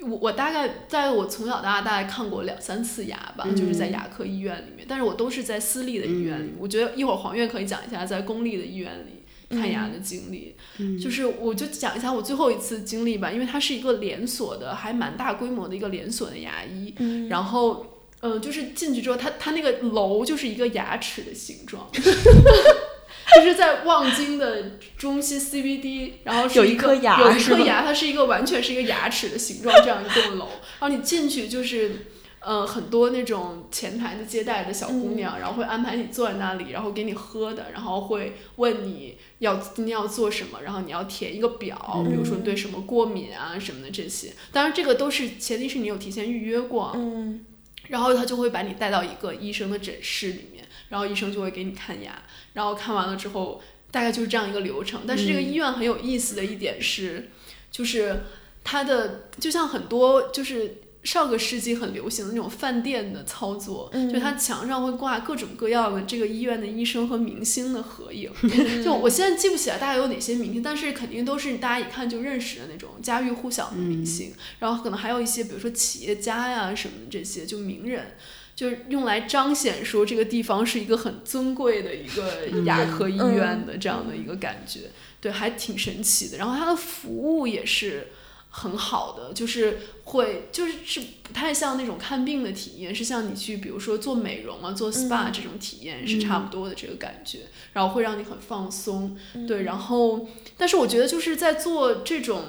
我我大概在我从小到大大概看过两三次牙吧，就是在牙科医院里面，但是我都是在私立的医院里。我觉得一会儿黄月可以讲一下在公立的医院里看牙的经历。就是我就讲一下我最后一次经历吧，因为它是一个连锁的，还蛮大规模的一个连锁的牙医。然后，呃，就是进去之后，它它那个楼就是一个牙齿的形状。就是在望京的中心 CBD，然后有一颗牙，有一颗牙，它是一个完全是一个牙齿的形状，这样一栋楼。然后你进去就是，呃，很多那种前台的接待的小姑娘，然后会安排你坐在那里，然后给你喝的，然后会问你要今天要做什么，然后你要填一个表，比如说你对什么过敏啊什么的这些。当然这个都是前提是你有提前预约过。嗯。然后他就会把你带到一个医生的诊室里面，然后医生就会给你看牙。然后看完了之后，大概就是这样一个流程。但是这个医院很有意思的一点是，就是它的就像很多就是上个世纪很流行的那种饭店的操作，就它墙上会挂各种各样的这个医院的医生和明星的合影。就我现在记不起来大概有哪些明星，但是肯定都是大家一看就认识的那种家喻户晓的明星。然后可能还有一些，比如说企业家呀什么的这些，就名人。就是用来彰显说这个地方是一个很尊贵的一个牙科医院的这样的一个感觉，对，还挺神奇的。然后它的服务也是很好的，就是会就是是不太像那种看病的体验，是像你去比如说做美容啊、做 SPA 这种体验是差不多的这个感觉，然后会让你很放松，对。然后，但是我觉得就是在做这种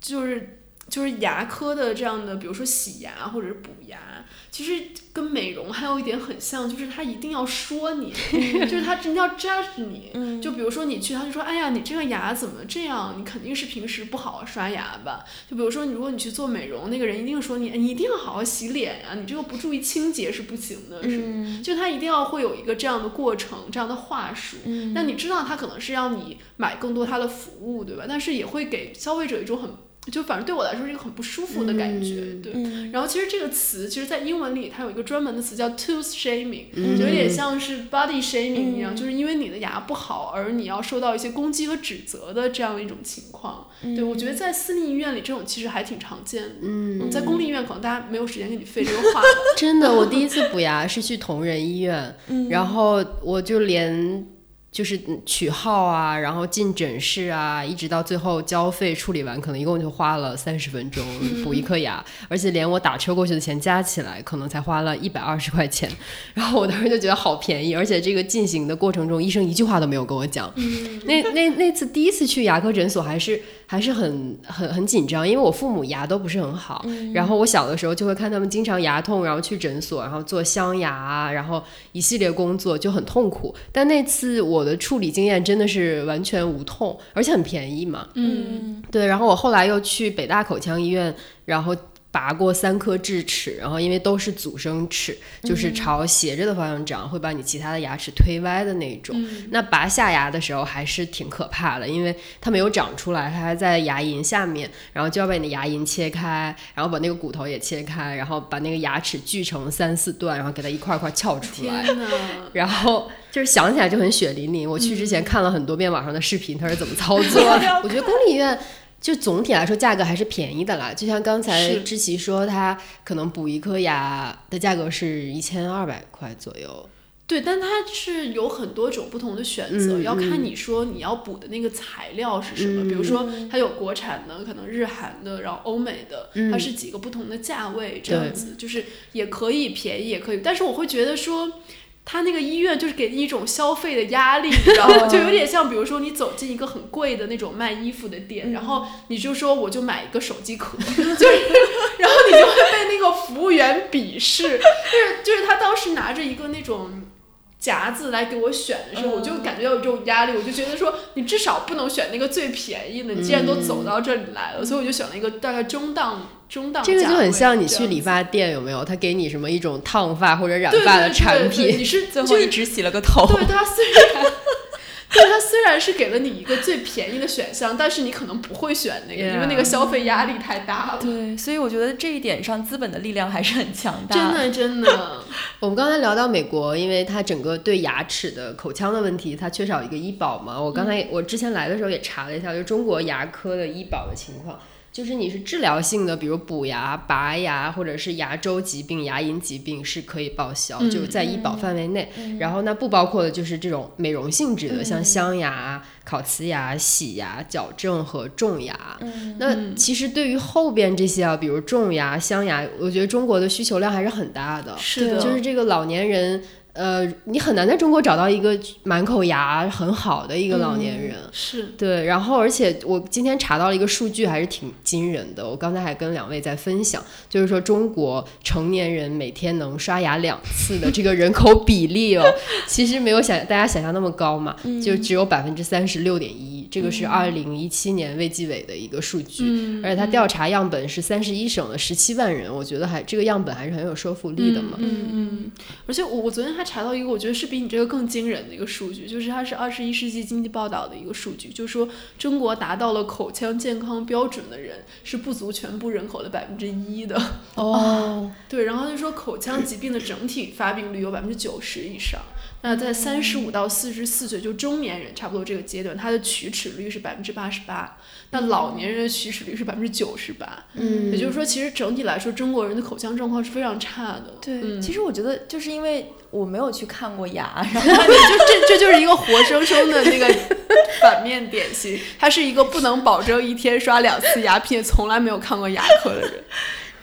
就是就是牙科的这样的，比如说洗牙或者是补牙。其实跟美容还有一点很像，就是他一定要说你，就是他真的要 judge 你。就比如说你去，他就说：“哎呀，你这个牙怎么这样？你肯定是平时不好好刷牙吧？”就比如说你，如果你去做美容，那个人一定说你，你一定要好好洗脸呀，你这个不注意清洁是不行的，是就他一定要会有一个这样的过程，这样的话术。那你知道他可能是让你买更多他的服务，对吧？但是也会给消费者一种很。就反正对我来说是一个很不舒服的感觉，对。然后其实这个词，其实，在英文里它有一个专门的词叫 tooth shaming，就有点像是 body shaming 一样，就是因为你的牙不好而你要受到一些攻击和指责的这样一种情况。对，我觉得在私立医院里这种其实还挺常见的。嗯，在公立医院可能大家没有时间跟你费这个话。真的，我第一次补牙是去同仁医院，然后我就连。就是取号啊，然后进诊室啊，一直到最后交费处理完，可能一共就花了三十分钟 补一颗牙，而且连我打车过去的钱加起来，可能才花了一百二十块钱。然后我当时就觉得好便宜，而且这个进行的过程中，医生一句话都没有跟我讲。那那那次第一次去牙科诊所，还是还是很很很紧张，因为我父母牙都不是很好，然后我小的时候就会看他们经常牙痛，然后去诊所，然后做镶牙，然后一系列工作就很痛苦。但那次我。我的处理经验真的是完全无痛，而且很便宜嘛。嗯，对。然后我后来又去北大口腔医院，然后。拔过三颗智齿，然后因为都是阻生齿，就是朝斜着的方向长，会把你其他的牙齿推歪的那种。那拔下牙的时候还是挺可怕的，因为它没有长出来，它还在牙龈下面，然后就要把你的牙龈切开，然后把那个骨头也切开，然后把那个牙齿锯成三四段，然后给它一块块撬出来。然后就是想起来就很血淋淋。我去之前看了很多遍网上的视频，他是怎么操作的。我觉得公立医院。就总体来说，价格还是便宜的啦。就像刚才知琪说，他可能补一颗牙的价格是一千二百块左右。对，但它是有很多种不同的选择，要看你说你要补的那个材料是什么。比如说，它有国产的，可能日韩的，然后欧美的，它是几个不同的价位这样子，就是也可以便宜，也可以。但是我会觉得说。他那个医院就是给你一种消费的压力，你知道吗？就有点像，比如说你走进一个很贵的那种卖衣服的店，然后你就说我就买一个手机壳，就是，然后你就会被那个服务员鄙视，就是就是他当时拿着一个那种。夹子来给我选的时候，我就感觉有这种压力，我就觉得说你至少不能选那个最便宜的。你既然都走到这里来了，所以我就选了一个大概中档中档。这个就很像你去理发店有没有？他给你什么一种烫发或者染发的产品，你是最后一直洗了个头。对，他虽然。对，它虽然是给了你一个最便宜的选项，但是你可能不会选那个，因为那个消费压力太大了。对，所以我觉得这一点上，资本的力量还是很强大。真的，真的。我们刚才聊到美国，因为它整个对牙齿的口腔的问题，它缺少一个医保嘛。我刚才我之前来的时候也查了一下，就中国牙科的医保的情况。就是你是治疗性的，比如补牙、拔牙，或者是牙周疾病、牙龈疾病是可以报销，就在医保范围内。然后那不包括的就是这种美容性质的，像镶牙、烤瓷牙、洗牙、矫正和种牙。那其实对于后边这些啊，比如种牙、镶牙，我觉得中国的需求量还是很大的。是的，就是这个老年人。呃，你很难在中国找到一个满口牙很好的一个老年人，是对。然后，而且我今天查到了一个数据，还是挺惊人的。我刚才还跟两位在分享，就是说中国成年人每天能刷牙两次的这个人口比例哦，其实没有想大家想象那么高嘛，就只有百分之三十六点一。亿，这个是二零一七年卫计委的一个数据，嗯而且它调查样本是三十一省的十七万人，我觉得还这个样本还是很有说服力的嘛。嗯嗯，而且我我昨天还查到一个，我觉得是比你这个更惊人的一个数据，就是它是二十一世纪经济报道的一个数据，就是说中国达到了口腔健康标准的人是不足全部人口的百分之一的。哦，对，然后就说口腔疾病的整体发病率有百分之九十以上。那在三十五到四十四岁，就中年人差不多这个阶段，他的龋齿率是百分之八十八。那老年人的龋齿率是百分之九十八。嗯也就是说，其实整体来说，中国人的口腔状况是非常差的。对，嗯其实我觉得就是因为我没有去看过牙，然后 就这这就是一个活生生的那个反面典型。他是一个不能保证一天刷两次牙，并且从来没有看过牙科的人。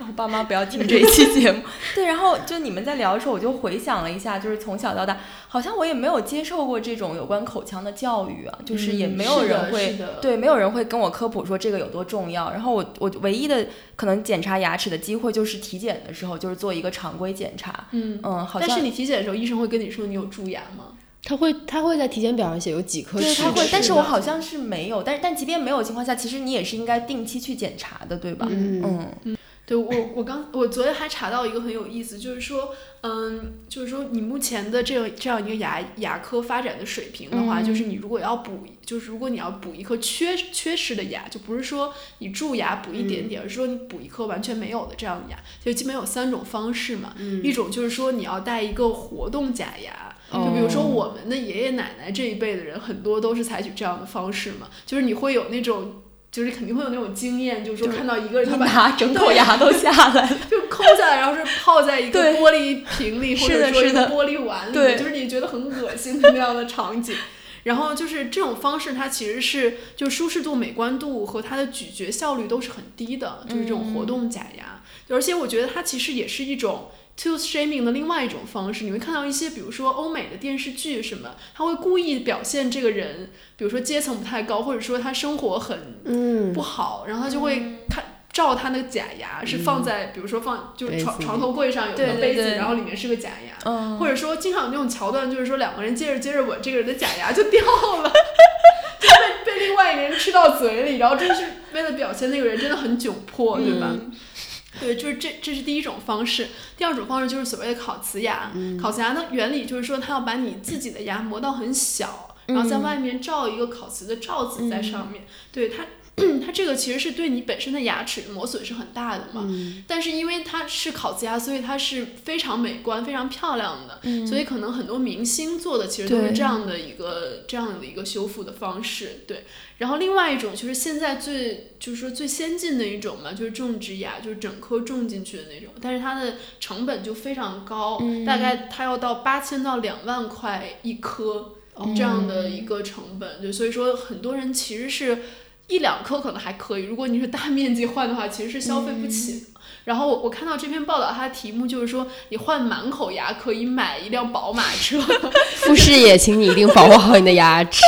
我爸妈不要听这一期节目。对，然后就你们在聊的时候，我就回想了一下，就是从小到大，好像我也没有接受过这种有关口腔的教育啊，就是也没有人会对，没有人会跟我科普说这个有多重要。然后我我唯一的可能检查牙齿的机会就是体检的时候，就是做一个常规检查。嗯，嗯，好像但是你体检的时候，医生会跟你说你有蛀牙吗？他会他会在体检表上写有几颗对，齿他会，但是我好像是没有，但是但即便没有情况下，其实你也是应该定期去检查的，对吧？嗯嗯对我，我刚我昨天还查到一个很有意思，就是说，嗯，就是说你目前的这样这样一个牙牙科发展的水平的话，嗯就是你如果要补，就是如果你要补一颗缺缺失的牙，就不是说你蛀牙补一点点，而是说你补一颗完全没有的这样的牙，就基本有三种方式嘛，一种就是说你要戴一个活动假牙。就比如说哦。我们的爷爷奶奶这一辈的人，很多都是采取这样的方式嘛，就是你会有那种，就是肯定会有那种经验，就是说看到一个人把拿整口牙都下来了。就抠下来，然后是泡在一个玻璃瓶里，或者说一个玻璃碗里就是你觉得很恶心的那样的场景。然后就是这种方式，它其实是就舒适度、美观度和它的咀嚼效率都是很低的，就是这种活动假牙。而且我觉得它其实也是一种 tooth shaming 的另外一种方式。你会看到一些，比如说欧美的电视剧什么，他会故意表现这个人，比如说阶层不太高，或者说他生活很嗯不好，然后他就会看。照他那个假牙是放在，比如说放就是床床头柜上有个杯子，对然后里面是个假牙，嗯，或者说经常有那种桥段，就是说两个人接着接着吻，这个人的假牙就掉了，就被被另外一个人吃到嘴里，然后这是为了表现那个人真的很窘迫，对吧？对，就是这这是第一种方式。第二种方式就是所谓的烤瓷牙。烤瓷牙的原理就是说，它要把你自己的牙磨到很小，然后在外面罩一个烤瓷的罩子在上面。对它。它这个其实是对你本身的牙齿磨损是很大的嘛，但是因为它是烤瓷牙，所以它是非常美观、非常漂亮的，所以可能很多明星做的其实都是这样的一个这样的一个修复的方式，对。然后另外一种就是现在最就是说最先进的一种嘛，就是种植牙，就是整颗种进去的那种，但是它的成本就非常高，大概它要到八千到两万块一颗这样的一个成本，就，所以说很多人其实是一两颗可能还可以，如果你是大面积换的话，其实是消费不起的。然后我我看到这篇报道，它的题目就是说，你换满口牙可以买一辆宝马车。富士也请你一定保护好你的牙齿。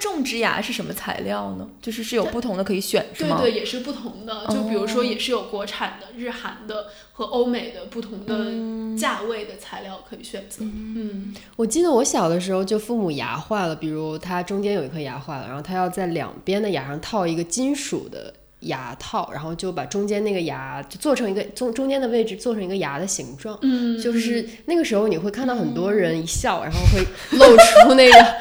种植牙是什么材料呢？就是是有不同的可以选，是吗？对对，也是不同的。就比如说，也是有国产的、日韩的和欧美的不同的价位的材料可以选择。嗯，我记得我小的时候，就父母牙坏了，比如他中间有一颗牙坏了，然后他要在两边的牙上套一个金属的牙套，然后就把中间那个牙就做成一个中中间的位置做成一个牙的形状。嗯就是那个时候你会看到很多人一笑，然后会露出那个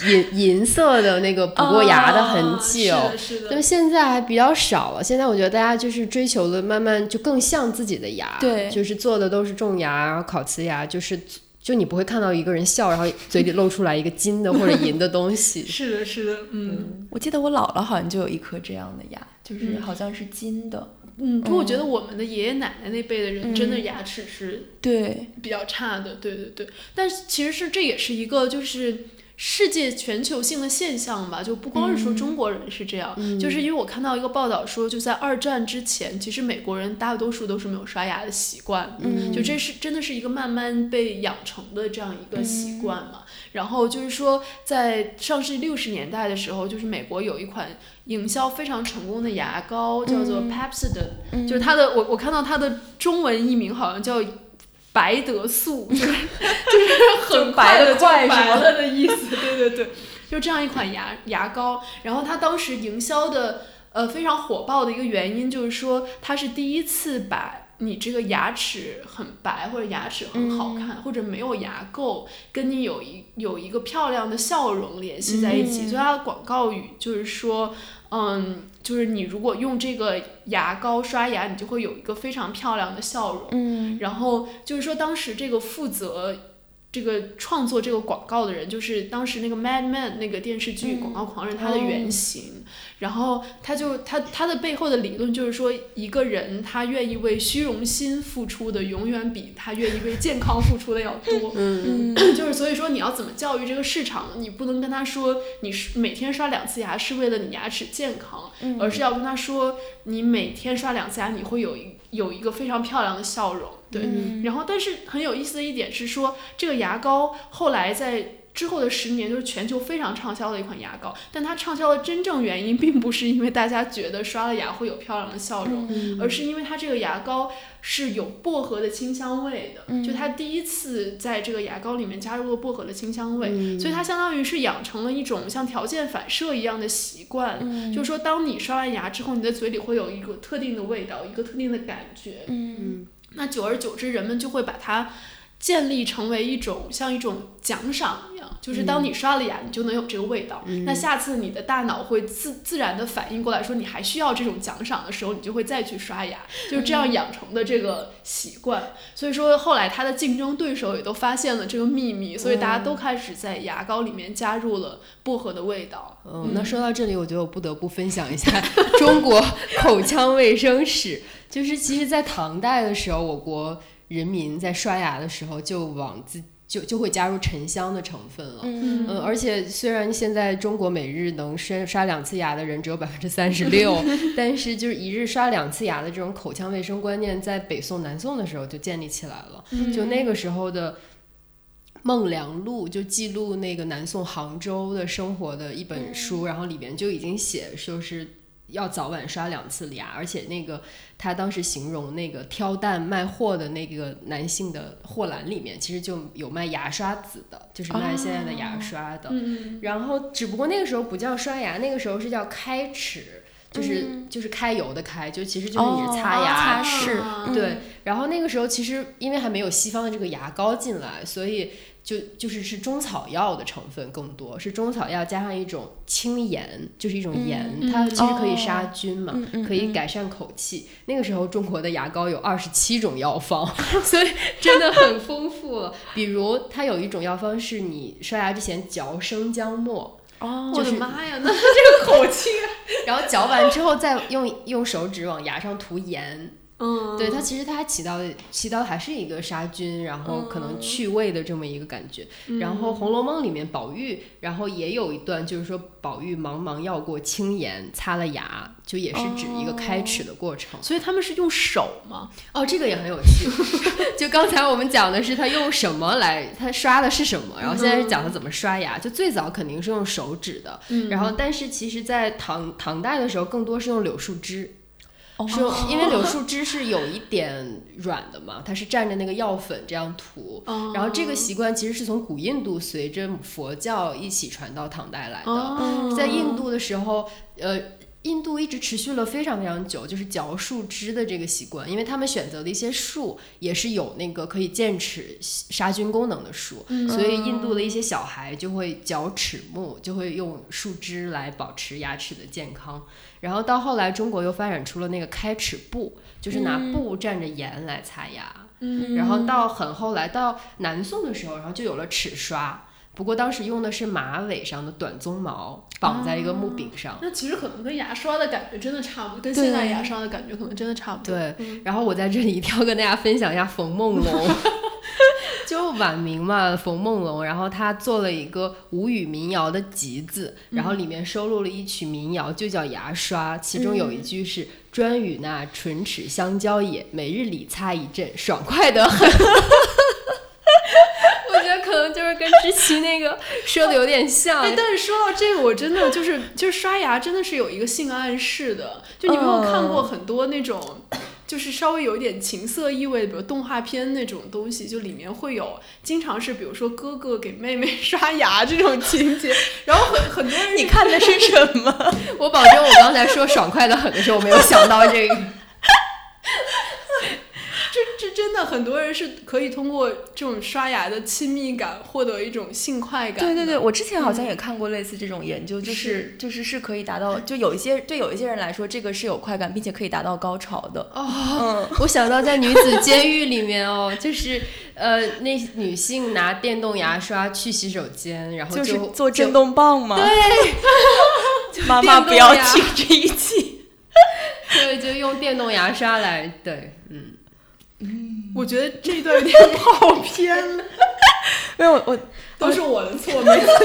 银 银色的那个补过牙的痕迹哦。啊是的，是但的。现在还比较少了。现在我觉得大家就是追求的慢慢就更像自己的牙，对就是做的都是种牙，然后烤瓷牙，就是就你不会看到一个人笑，然后嘴里露出来一个金的或者银的东西。是的，是的，嗯我记得我姥姥好像就有一颗这样的牙，就是嗯好像是金的。嗯。不过我觉得我们的爷爷奶奶那辈的人，真的牙齿是对，比较差的，对对对。但是其实是这也是一个就是世界全球性的现象吧，就不光是说中国人是这样，就是因为我看到一个报道说，就在二战之前，其实美国人大多数都是没有刷牙的习惯，嗯就这是真的是一个慢慢被养成的这样一个习惯嘛。然后就是说，在上世纪六十年代的时候，就是美国有一款营销非常成功的牙膏，叫做 Pepsodent，、就是它的我我看到它的中文译名好像叫。白得素就是 就是很白的快白了的意思，对对对。就这样一款牙牙膏。然后它当时营销的呃非常火爆的一个原因就是说，它是第一次把你这个牙齿很白或者牙齿很好看、或者没有牙垢，跟你有一有一个漂亮的笑容联系在一起。所以它的广告语就是说，嗯，就是你如果用这个牙膏刷牙，你就会有一个非常漂亮的笑容。嗯然后就是说，当时这个负责这个创作这个广告的人，就是当时那个《Mad Men》那个电视剧《广告狂人》他的原型。然后他就他他的背后的理论就是说，一个人他愿意为虚荣心付出的，永远比他愿意为健康付出的要多。嗯，就是所以说，你要怎么教育这个市场？你不能跟他说，你是每天刷两次牙是为了你牙齿健康，而是要跟他说，你每天刷两次牙，你会有一有一个非常漂亮的笑容。对，嗯。然后但是很有意思的一点是说，这个牙膏后来在。之后的十年就是全球非常畅销的一款牙膏，但它畅销的真正原因并不是因为大家觉得刷了牙会有漂亮的笑容，而是因为它这个牙膏是有薄荷的清香味的，就它第一次在这个牙膏里面加入了薄荷的清香味，所以它相当于是养成了一种像条件反射一样的习惯，就是说当你刷完牙之后，你的嘴里会有一个特定的味道，一个特定的感觉，嗯那久而久之，人们就会把它建立成为一种像一种奖赏一样，就是当你刷了牙，你就能有这个味道。那下次你的大脑会自自然的反应过来说你还需要这种奖赏的时候，你就会再去刷牙，就是这样养成的这个习惯。所以说后来他的竞争对手也都发现了这个秘密，所以大家都开始在牙膏里面加入了薄荷的味道。嗯，那说到这里，我觉得我不得不分享一下 中国口腔卫生史。就是其实，在唐代的时候，我国人民在刷牙的时候就往自就就会加入沉香的成分了。嗯嗯，而且虽然现在中国每日能刷刷两次牙的人只有百分之三十六，但是就是一日刷两次牙的这种口腔卫生观念，在北宋、南宋的时候就建立起来了。就那个时候的《孟良录》就记录那个南宋杭州的生活的一本书，然后里边就已经写说是要早晚刷两次牙，而且那个他当时形容那个挑担卖货的那个男性的货篮里面，其实就有卖牙刷子的，就是卖现在的牙刷的。嗯然后只不过那个时候不叫刷牙，那个时候是叫开齿，就是、就是开油的开，就其实就是你是擦哦牙。擦拭啊对，然后那个时候其实因为还没有西方的这个牙膏进来，所以就就是是中草药的成分更多，是中草药加上一种清盐，就是一种盐，嗯它其实可以杀菌嘛，可以改善口气。那个时候中国的牙膏有二十七种药方，所以真的很丰富了。比如它有一种药方是你刷牙之前嚼生姜末。哦我的妈呀，那 这个口气，然后嚼完之后再用用手指往牙上涂盐，嗯，对它其实它还起到起到还是一个杀菌，然后可能去味的这么一个感觉。然后《红楼梦》里面宝玉，然后也有一段就是说宝玉茫茫要过青岩，擦了牙，就也是指一个开齿的过程。所以他们是用手吗？哦，这个也很有趣。就刚才我们讲的是他用什么来，他刷的是什么，然后现在是讲他怎么刷牙。就最早肯定是用手指的，嗯然后但是其实，在唐唐代的时候，更多是用柳树枝。哦是因为柳树枝是有一点软的嘛，它是蘸着那个药粉这样涂。哦然后这个习惯其实是从古印度随着佛教一起传到唐代来的。哦在印度的时候，呃，印度一直持续了非常非常久，就是嚼树枝的这个习惯，因为他们选择的一些树也是有那个可以剑齿杀菌功能的树，所以印度的一些小孩就会嚼齿木，就会用树枝来保持牙齿的健康。然后到后来，中国又发展出了那个开齿布，就是拿布蘸着盐来擦牙。嗯然后到很后来，到南宋的时候，然后就有了齿刷。不过当时用的是马尾上的短鬃毛，绑在一个木柄上。那其实可能跟牙刷的感觉真的差不多，跟现在牙刷的感觉可能真的差不多。对，然后我在这里一定要跟大家分享一下冯梦龙，就晚明嘛，冯梦龙，然后他做了一个吴语民谣的集子，然后里面收录了一曲民谣，就叫《牙刷》，其中有一句是“专与那唇齿相交也，每日里擦一阵，爽快得很。”就是跟之前那个 说的有点像，哎，但是说到这个，我真的就是就是刷牙真的是有一个性暗示的，就你没有看过很多那种。就是稍微有一点情色意味，比如动画片那种东西，就里面会有经常是比如说哥哥给妹妹 刷牙这种情节，然后很很多人你看的是什么？我保证，我刚才说爽快的很的时候，我没有想到这个。真的很多人是可以通过这种刷牙的亲密感获得一种性快感。对对对，我之前好像也看过类似这种研究，就是就是是可以达到，就有一些对有一些人来说，这个是有快感，并且可以达到高潮的。哦，我想到在女子监狱里面哦，就是呃，那女性拿电动牙刷去洗手间，然后就是做震动棒吗？对，妈妈不要电动牙听这一期。对，就用电动牙刷来，对，嗯，我觉得这一段有点跑偏了，没有我 都是我的错，没错。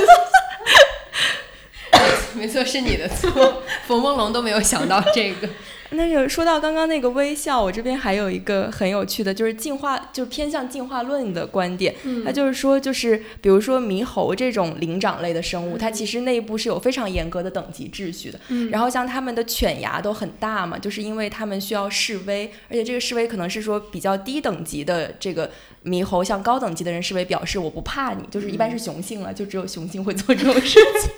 没错，是你的错，冯梦龙都没有想到这个。那个说到刚刚那个微笑，我这边还有一个很有趣的，就是进化，就是偏向进化论的观点。嗯它就是说，就是比如说猕猴这种灵长类的生物，它其实内部是有非常严格的等级秩序的。嗯然后像它们的犬牙都很大嘛，就是因为它们需要示威，而且这个示威可能是说比较低等级的这个猕猴向高等级的人示威，表示我不怕你，就是一般是雄性了，就只有雄性会做这种事情。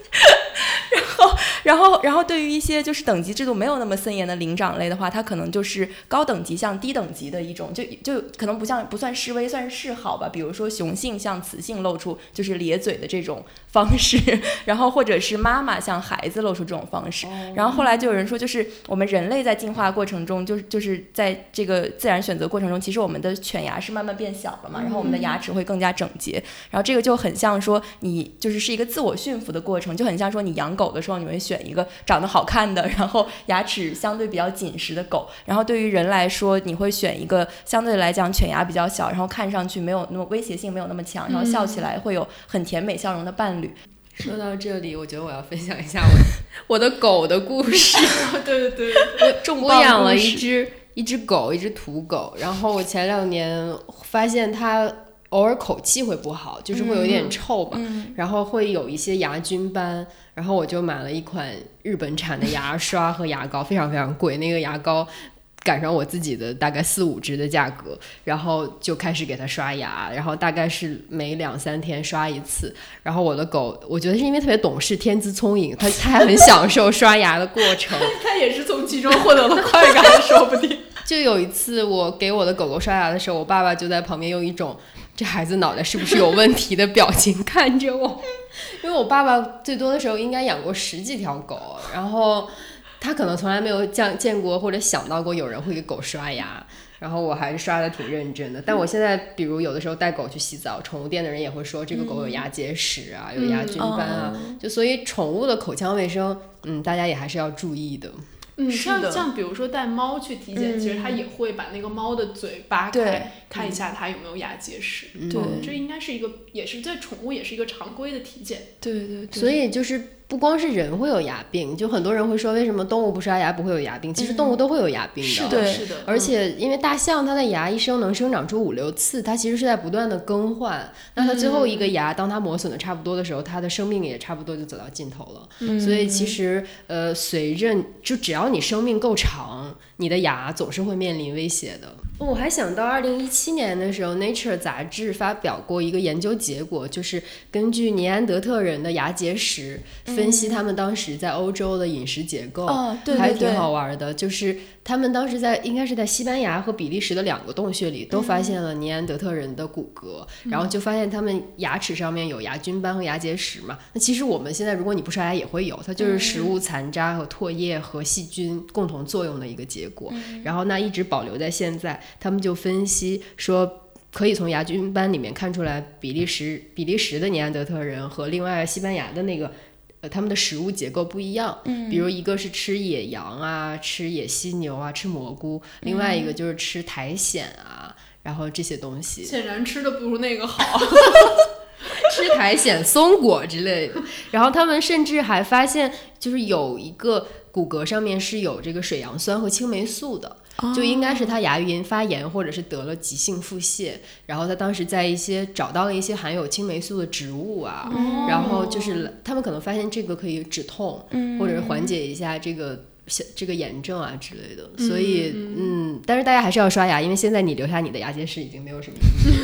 然后，然后，然后，对于一些就是等级制度没有那么森严的灵长类的话，它可能就是高等级向低等级的一种，就就可能不像不算示威，算是示好吧。比如说雄性向雌性露出就是咧嘴的这种方式，然后或者是妈妈向孩子露出这种方式。然后后来就有人说，就是我们人类在进化过程中，就是就是在这个自然选择过程中，其实我们的犬牙是慢慢变小了嘛，然后我们的牙齿会更加整洁。然后这个就很像说你就是是一个自我驯服的过程，就很像说你养狗的时候，你会选一个长得好看的，然后牙齿相对比较紧实的狗。然后对于人来说，你会选一个相对来讲犬牙比较小，然后看上去没有那么威胁性没有那么强，然后笑起来会有很甜美笑容的伴侣。说到这里，我觉得我要分享一下我 我的狗的故事。对对对，重我养了一只一只狗，一只土狗。然后我前两年发现它偶尔口气会不好，就是会有点臭吧，嗯然后会有一些牙菌斑。然后我就买了一款日本产的牙刷和牙膏，非常非常贵。那个牙膏赶上我自己的大概四五支的价格，然后就开始给它刷牙，然后大概是每两三天刷一次。然后我的狗，我觉得是因为特别懂事、天资聪颖，它它还很享受刷牙的过程。它也是从其中获得了快感，说不定。就有一次，我给我的狗狗刷牙的时候，我爸爸就在旁边用一种“这孩子脑袋是不是有问题”的表情看着我，因为我爸爸最多的时候应该养过十几条狗，然后他可能从来没有见见过或者想到过有人会给狗刷牙，然后我还是刷的挺认真的。但我现在，比如有的时候带狗去洗澡，宠物店的人也会说这个狗有牙结石啊，有牙菌斑啊，就所以宠物的口腔卫生，嗯，大家也还是要注意的。嗯，像像比如说带猫去体检，嗯。其实它也会把那个猫的嘴扒对。开，看一下它有没有牙结石。嗯。对。这应该是一个，也是对宠物也是一个常规的体检。对对对，所以就是不光是人会有牙病，就很多人会说为什么动物不刷牙不会有牙病？其实动物都会有牙病的。是的是的，而且因为大象它的牙一生能生长出五六次，它其实是在不断的更换。那它最后一个牙，当它磨损的差不多的时候，它的生命也差不多就走到尽头了。嗯所以其实呃，随着就只要你生命够长，你的牙总是会面临威胁的。我还想到二零一七年的时候，《Nature》杂志发表过一个研究结果，就是根据尼安德特人的牙结石分析他们当时在欧洲的饮食结构，哦，对还挺好玩的。就是他们当时在应该是在西班牙和比利时的两个洞穴里都发现了尼安德特人的骨骼，然后就发现他们牙齿上面有牙菌斑和牙结石嘛。那其实我们现在如果你不刷牙也会有，它就是食物残渣和唾液和细菌共同作用的一个结果。然后那一直保留在现在，他们就分析说。可以从牙菌斑里面看出来，比利时比利时的尼安德特人和另外西班牙的那个，呃，他们的食物结构不一样。嗯，比如一个是吃野羊啊，吃野犀牛啊，吃蘑菇；另外一个就是吃苔藓啊，然后这些东西。显然吃的不如那个好。吃苔藓、松果之类的。然后他们甚至还发现，就是有一个骨骼上面是有这个水杨酸和青霉素的。就应该是他牙龈发炎，或者是得了急性腹泻，然后他当时在一些找到了一些含有青霉素的植物啊，然后就是他们可能发现这个可以止痛，或者是缓。解一下这个这个炎症啊之类的，所以嗯嗯，但是大家还是要刷牙，因为现在你留下你的牙结石已经没有什么意义。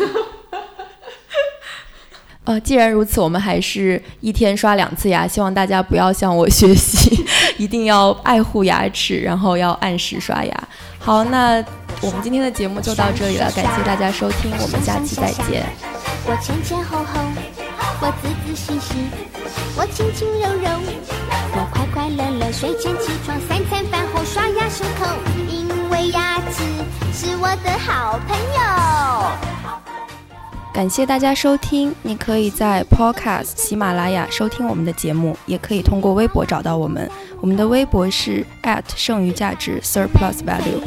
呃，既然如此，我们还是一天刷两次牙，希望大家不要向我学习，一定要爱护牙齿，然后要按时刷牙。好，那我们今天的节目就到这里了，感谢大家收听，我们下期再见。我前前后后，我仔仔细细，我轻轻柔柔，我快快乐乐，睡前起床，三餐饭后刷牙漱口，因为牙齿是我的好朋友。感谢大家收听，你可以在 Podcast 喜马拉雅收听我们的节目，也可以通过微博找到我们。我们的微博是 at 剩余价值 surplus value。